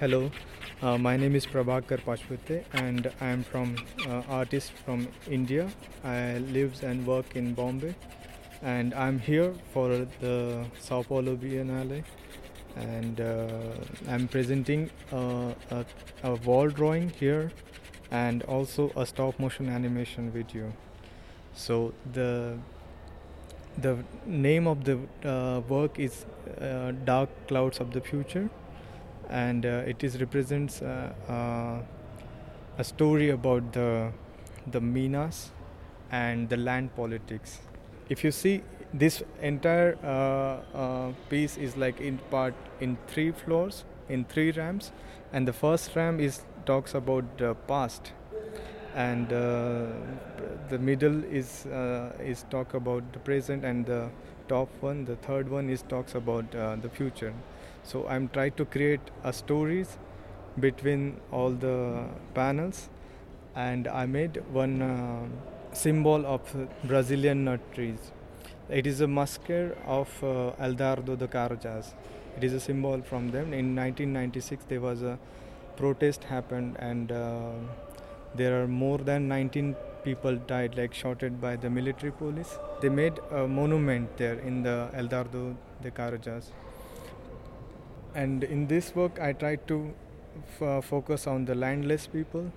Hello, uh, my name is Prabhakar Pachpute and I am from uh, artist from India. I live and work in Bombay and I'm here for the Sao Paulo Biennale and uh, I'm presenting uh, a, a wall drawing here and also a stop motion animation video. So the the name of the uh, work is uh, Dark Clouds of the Future and uh, it is represents uh, a story about the the minas and the land politics if you see this entire uh, uh, piece is like in part in three floors in three ramps. And the first ramp is talks about the past. And uh, the middle is uh, is talk about the present. And the top one the third one is talks about uh, the future. So i'm trying to create a stories between all the panels. And i made one symbol of brazilian nut trees it is a masker of uh, Eldorado dos Carajás. It is a symbol from them. In 1996, there was a protest happened, and uh, there are more than 19 people died, like shot by the military police. They made a monument there in the Eldorado dos Carajás. And in this work, I tried to f- focus on the landless people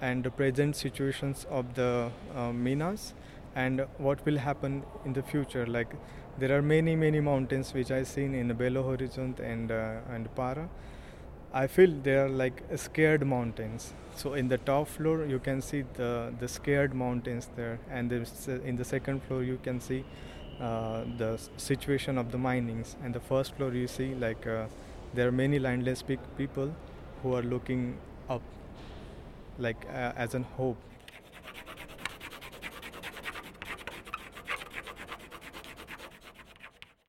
and the present situations of the uh, minas and what will happen in the future. Like there are many many mountains which i seen in belo horizonte and uh, and para. I feel they are like scared mountains. So in the top floor you can see the the scared mountains there. And in the second floor you can see uh, the situation of the minings. And the first floor you see like uh, there are many landless people who are looking up like uh, as an hope